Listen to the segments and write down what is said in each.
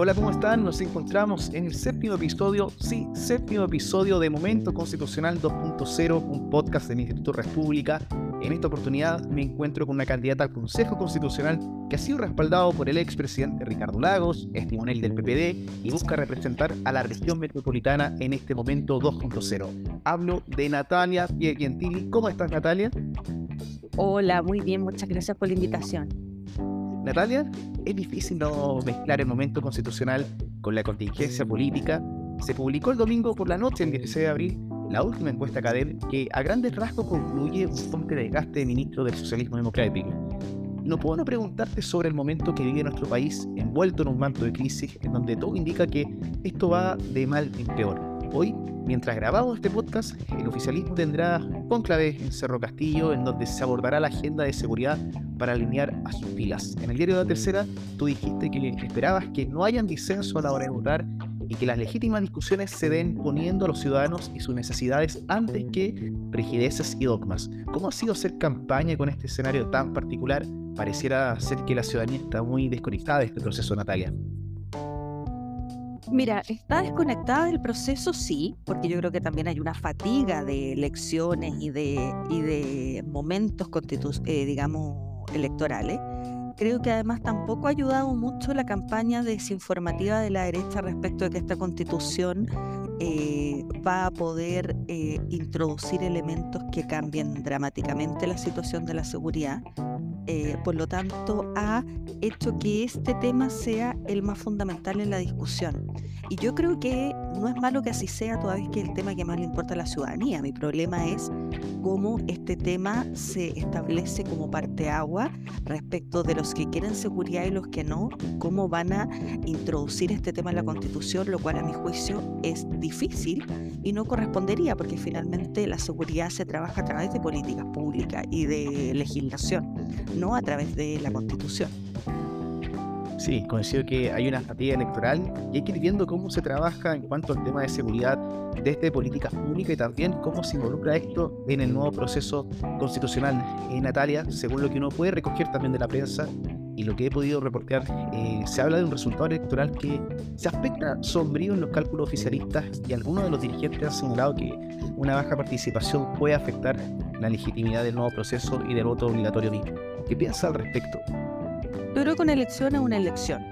Hola, ¿cómo están? Nos encontramos en el séptimo episodio, sí, séptimo episodio de Momento Constitucional 2.0, un podcast del Instituto República. En esta oportunidad me encuentro con una candidata al Consejo Constitucional que ha sido respaldado por el expresidente Ricardo Lagos, es timonel del PPD y busca representar a la región metropolitana en este momento 2.0. Hablo de Natalia Piegentili. ¿Cómo estás, Natalia? Hola, muy bien, muchas gracias por la invitación. Natalia, es difícil no mezclar el momento constitucional con la contingencia política. Se publicó el domingo por la noche, el 16 de abril, la última encuesta CADER que a grandes rasgos concluye un fuerte desgaste de ministro del socialismo democrático. No puedo no preguntarte sobre el momento que vive nuestro país envuelto en un manto de crisis en donde todo indica que esto va de mal en peor. Hoy Mientras grabamos este podcast, el oficialismo tendrá conclave en Cerro Castillo, en donde se abordará la agenda de seguridad para alinear a sus filas. En el diario de la tercera, tú dijiste que esperabas que no hayan disenso a la hora de votar y que las legítimas discusiones se den poniendo a los ciudadanos y sus necesidades antes que prejuicios y dogmas. ¿Cómo ha sido hacer campaña con este escenario tan particular? Pareciera ser que la ciudadanía está muy desconectada de este proceso, Natalia. Mira, está desconectada del proceso, sí, porque yo creo que también hay una fatiga de elecciones y de, y de momentos, eh, digamos, electorales. Creo que además tampoco ha ayudado mucho la campaña desinformativa de la derecha respecto de que esta constitución eh, va a poder eh, introducir elementos que cambien dramáticamente la situación de la seguridad eh, por lo tanto, ha hecho que este tema sea el más fundamental en la discusión. Y yo creo que no es malo que así sea, toda vez que es el tema que más le importa a la ciudadanía. Mi problema es cómo este tema se establece como parte agua respecto de los que quieren seguridad y los que no, cómo van a introducir este tema en la Constitución, lo cual a mi juicio es difícil y no correspondería, porque finalmente la seguridad se trabaja a través de políticas públicas y de legislación no a través de la Constitución. Sí, coincido que hay una fatiga electoral y hay que ir viendo cómo se trabaja en cuanto al tema de seguridad desde políticas públicas y también cómo se involucra esto en el nuevo proceso constitucional. En Natalia, según lo que uno puede recoger también de la prensa y lo que he podido reportear, eh, se habla de un resultado electoral que se aspecta sombrío en los cálculos oficialistas y algunos de los dirigentes han señalado que una baja participación puede afectar la legitimidad del nuevo proceso y del voto obligatorio mismo. ¿Qué piensa al respecto? Yo creo que una elección es una elección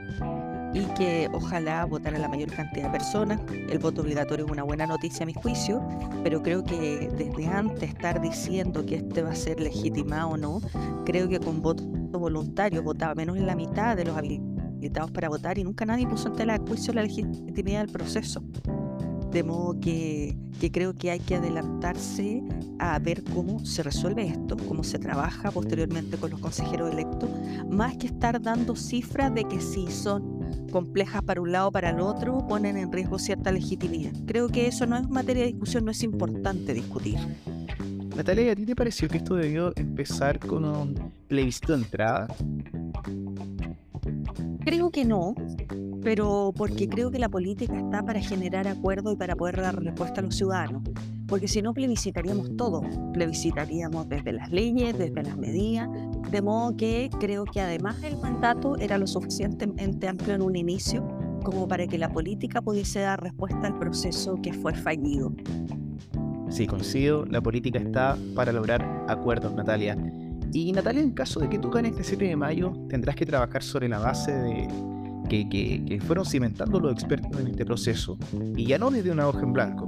y que ojalá votara la mayor cantidad de personas. El voto obligatorio es una buena noticia a mi juicio, pero creo que desde antes estar diciendo que este va a ser legitimado o no, creo que con voto voluntario votaba menos de la mitad de los habilitados para votar y nunca nadie puso en tela de juicio la legitimidad del proceso. De modo que, creo que hay que adelantarse a ver cómo se resuelve esto, cómo se trabaja posteriormente con los consejeros electos, más que estar dando cifras de que si son complejas para un lado o para el otro, ponen en riesgo cierta legitimidad. Creo que eso no es materia de discusión, no es importante discutir. Natalia, ¿a ti te pareció que esto debió empezar con un plebiscito de entrada? Creo que no, pero porque creo que la política está para generar acuerdos y para poder dar respuesta a los ciudadanos. Porque si no, plebiscitaríamos todo. Plebiscitaríamos desde las leyes, desde las medidas. De modo que creo que además el mandato era lo suficientemente amplio en un inicio como para que la política pudiese dar respuesta al proceso que fue fallido. Sí, coincido, la política está para lograr acuerdos, Natalia. Y Natalia, en caso de que tú ganes este 7 de mayo, tendrás que trabajar sobre la base de que, fueron cimentando los expertos en este proceso, y ya no desde una hoja en blanco.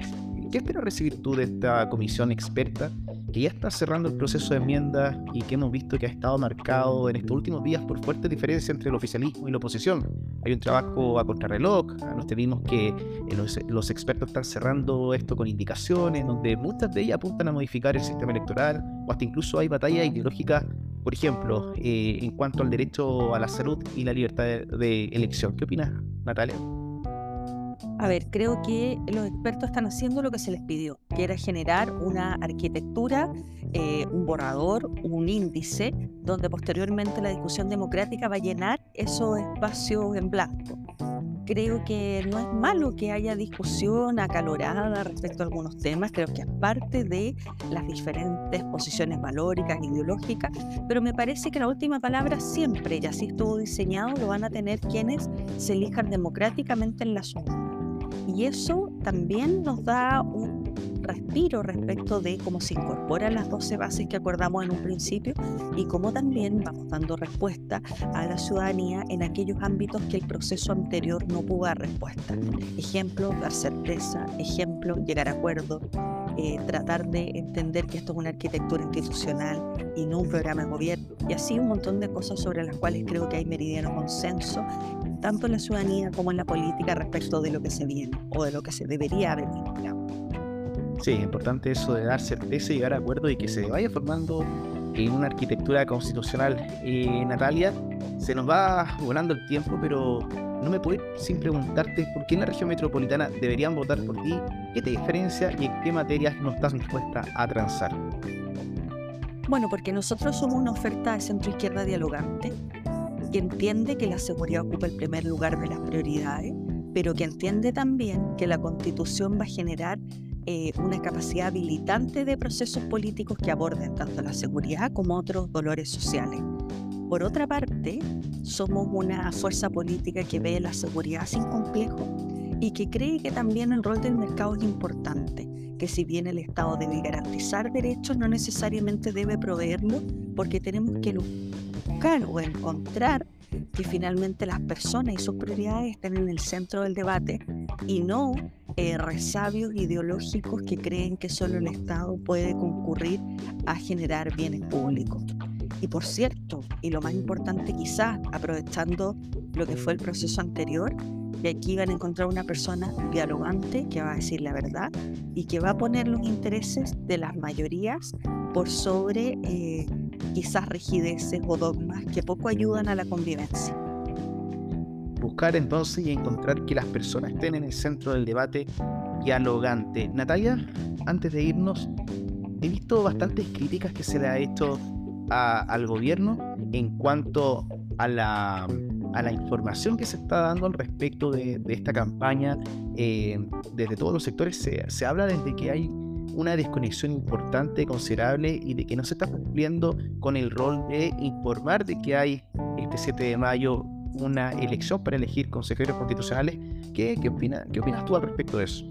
¿Qué esperas recibir tú de esta comisión experta que ya está cerrando el proceso de enmiendas y que hemos visto que ha estado marcado en estos últimos días por fuertes diferencias entre el oficialismo y la oposición? Hay un trabajo a contrarreloj, nos vimos que los, los, expertos están cerrando esto con indicaciones, donde muchas de ellas apuntan a modificar el sistema electoral, o hasta incluso hay batallas ideológicas por ejemplo, eh, en cuanto al derecho a la salud y la libertad de, elección. ¿Qué opinas, Natalia? A ver, creo que los expertos están haciendo lo que se les pidió, que era generar una arquitectura, eh, un borrador, un índice, donde posteriormente la discusión democrática va a llenar esos espacios en blanco. Creo que no es malo que haya discusión acalorada respecto a algunos temas, creo que es parte de las diferentes posiciones valóricas, ideológicas, pero me parece que la última palabra siempre, y así estuvo diseñado, lo van a tener quienes se elijan democráticamente en la zona. Y eso también nos da un respiro respecto de cómo se incorporan las 12 bases que acordamos en un principio y cómo también vamos dando respuesta a la ciudadanía en aquellos ámbitos que el proceso anterior no pudo dar respuesta. Ejemplo, dar certeza, ejemplo, llegar a acuerdo, eh, tratar de entender que esto es una arquitectura institucional y no un programa de gobierno, y así un montón de cosas sobre las cuales creo que hay meridiano consenso, tanto en la ciudadanía como en la política respecto de lo que se viene o de lo que se debería venir. Sí, es importante eso de dar certeza y llegar a acuerdo y que se vaya formando en una arquitectura constitucional. Eh, Natalia, se nos va volando el tiempo, pero no me puedo ir sin preguntarte por qué en la región metropolitana deberían votar por ti, qué te diferencia y en qué materias no estás dispuesta a transar. Bueno, porque nosotros somos una oferta de centro izquierda dialogante que entiende que la seguridad ocupa el primer lugar de las prioridades, pero que entiende también que la constitución va a generar eh, una capacidad habilitante de procesos políticos que aborden tanto la seguridad como otros dolores sociales. Por otra parte, somos una fuerza política que ve la seguridad sin complejo y que cree que también el rol del mercado es importante, que si bien el Estado debe garantizar derechos, no necesariamente debe proveerlos, porque tenemos que buscar o encontrar que finalmente las personas y sus prioridades estén en el centro del debate y no eh, resabios ideológicos que creen que solo el Estado puede concurrir a generar bienes públicos. Y por cierto, y lo más importante quizás, aprovechando lo que fue el proceso anterior, que aquí van a encontrar una persona dialogante que va a decir la verdad y que va a poner los intereses de las mayorías por sobre eh, quizás rigideces o dogmas que poco ayudan a la convivencia buscar entonces y encontrar que las personas estén en el centro del debate dialogante. Natalia, antes de irnos, he visto bastantes críticas que se le ha hecho al gobierno en cuanto a la, información que se está dando al respecto de, esta campaña. Eh, desde todos los sectores se, se habla desde que hay una desconexión importante, considerable y de que no se está cumpliendo con el rol de informar de que hay este 7 de mayo una elección para elegir consejeros constitucionales. ¿Qué, qué, opina, ¿Qué opinas tú al respecto de eso?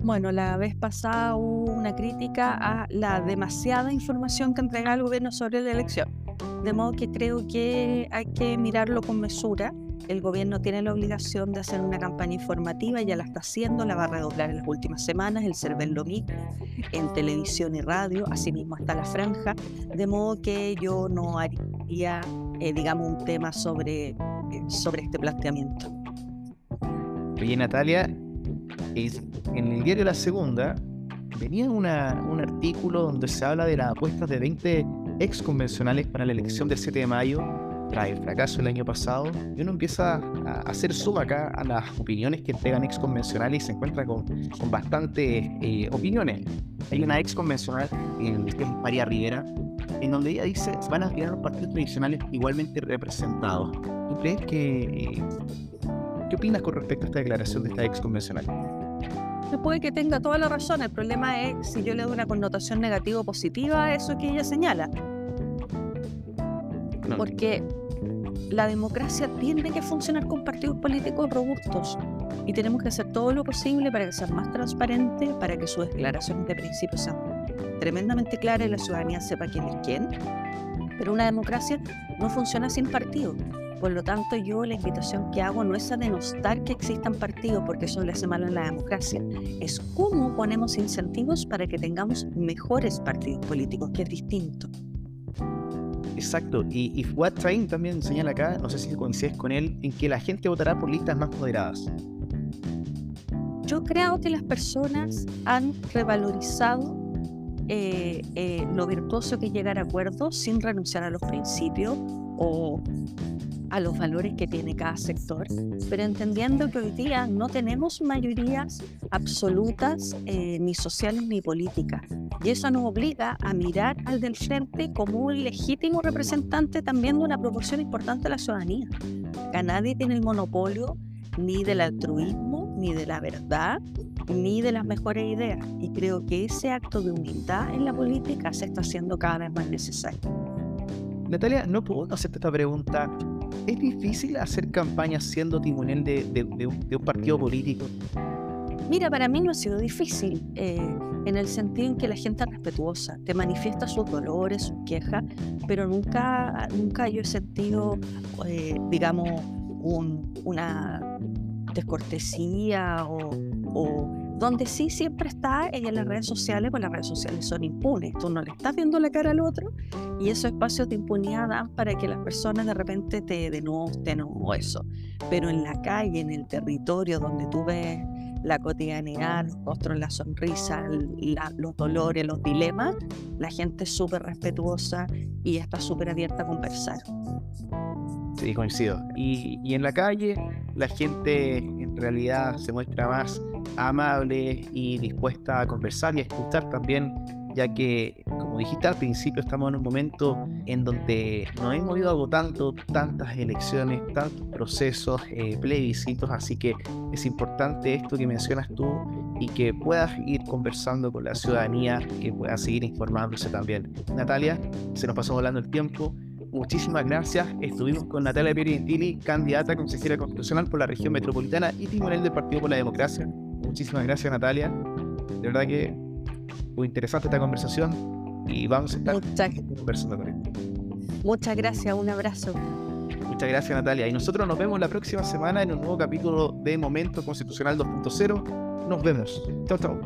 Bueno, la vez pasada hubo una crítica a la demasiada información que entrega el gobierno sobre la elección. De modo que creo que hay que mirarlo con mesura. El gobierno tiene la obligación de hacer una campaña informativa, ya la está haciendo, la va a redoblar en las últimas semanas, el CERVEL lo mismo, en televisión y radio, asimismo está la franja, de modo que yo no haría eh, digamos, un tema sobre, eh, sobre este planteamiento. Oye, Natalia, en el diario La Segunda venía una, un artículo donde se habla de las apuestas de 20 ex convencionales para la elección del 7 de mayo tras el fracaso el año pasado, y uno empieza a hacer suma acá a las opiniones que entregan ex convencionales y se encuentra con, con bastantes eh, opiniones. Hay una ex convencional, que es María Rivera, en donde ella dice van a quedar los partidos tradicionales igualmente representados. ¿Tú crees que... Eh, ¿Qué opinas con respecto a esta declaración de esta ex convencional? Puede que tenga toda la razón, el problema es si yo le doy una connotación negativa o positiva a eso que ella señala. Porque la democracia tiene que funcionar con partidos políticos robustos y tenemos que hacer todo lo posible para que sea más transparente, para que sus declaraciones de principio sean tremendamente clara y la ciudadanía sepa quién es quién. Pero una democracia no funciona sin partido. Por lo tanto, yo la invitación que hago no es a denostar que existan partidos, porque eso le hace mal a la democracia. Es cómo ponemos incentivos para que tengamos mejores partidos políticos, que es distinto. Exacto, y, y Fuad también señala acá, no sé si coincides con él, en que la gente votará por listas más moderadas. Yo creo que las personas han revalorizado eh, eh, lo virtuoso que es llegar a acuerdos sin renunciar a los principios o a los valores que tiene cada sector, pero entendiendo que hoy día no tenemos mayorías absolutas eh, ni sociales ni políticas. Y eso nos obliga a mirar al del frente como un legítimo representante también de una proporción importante de la ciudadanía. Acá nadie tiene el monopolio ni del altruismo, ni de la verdad, ni de las mejores ideas. Y creo que ese acto de humildad en la política se está haciendo cada vez más necesario. Natalia, no puedo hacerte esta pregunta. ¿Es difícil hacer campaña siendo timonel de, un, partido político? Mira, para mí no ha sido difícil, eh, en el sentido en que la gente es respetuosa, te manifiesta sus dolores, sus quejas, pero nunca, nunca yo he sentido, eh, digamos, una descortesía o, donde sí siempre está ella en las redes sociales, pues las redes sociales son impunes, tú no le estás viendo la cara al otro y esos espacios de impunidad dan para que las personas de repente te denosten o eso, pero en la calle, en el territorio donde tú ves la cotidianidad, los rostros, la sonrisa, los dolores, los dilemas, la gente es súper respetuosa y está súper abierta a conversar. Sí, coincido. Y, en la calle la gente en realidad se muestra más amable y dispuesta a conversar y a escuchar también, ya que, como dijiste al principio, estamos en un momento en donde nos hemos ido agotando tantas elecciones, tantos procesos, eh, plebiscitos, así que es importante esto que mencionas tú y que puedas ir conversando con la ciudadanía, que puedas seguir informándose también. Natalia, se nos pasó volando el tiempo muchísimas gracias. Estuvimos con Natalia Pierintini, candidata a consejera constitucional por la región metropolitana y timonel del Partido por la Democracia. Muchísimas gracias, Natalia. De verdad que muy interesante esta conversación y vamos a estar Muchas, conversando con esto. Muchas gracias, un abrazo. Muchas gracias, Natalia. Y nosotros nos vemos la próxima semana en un nuevo capítulo de Momento Constitucional 2.0. Nos vemos. Chao, chao.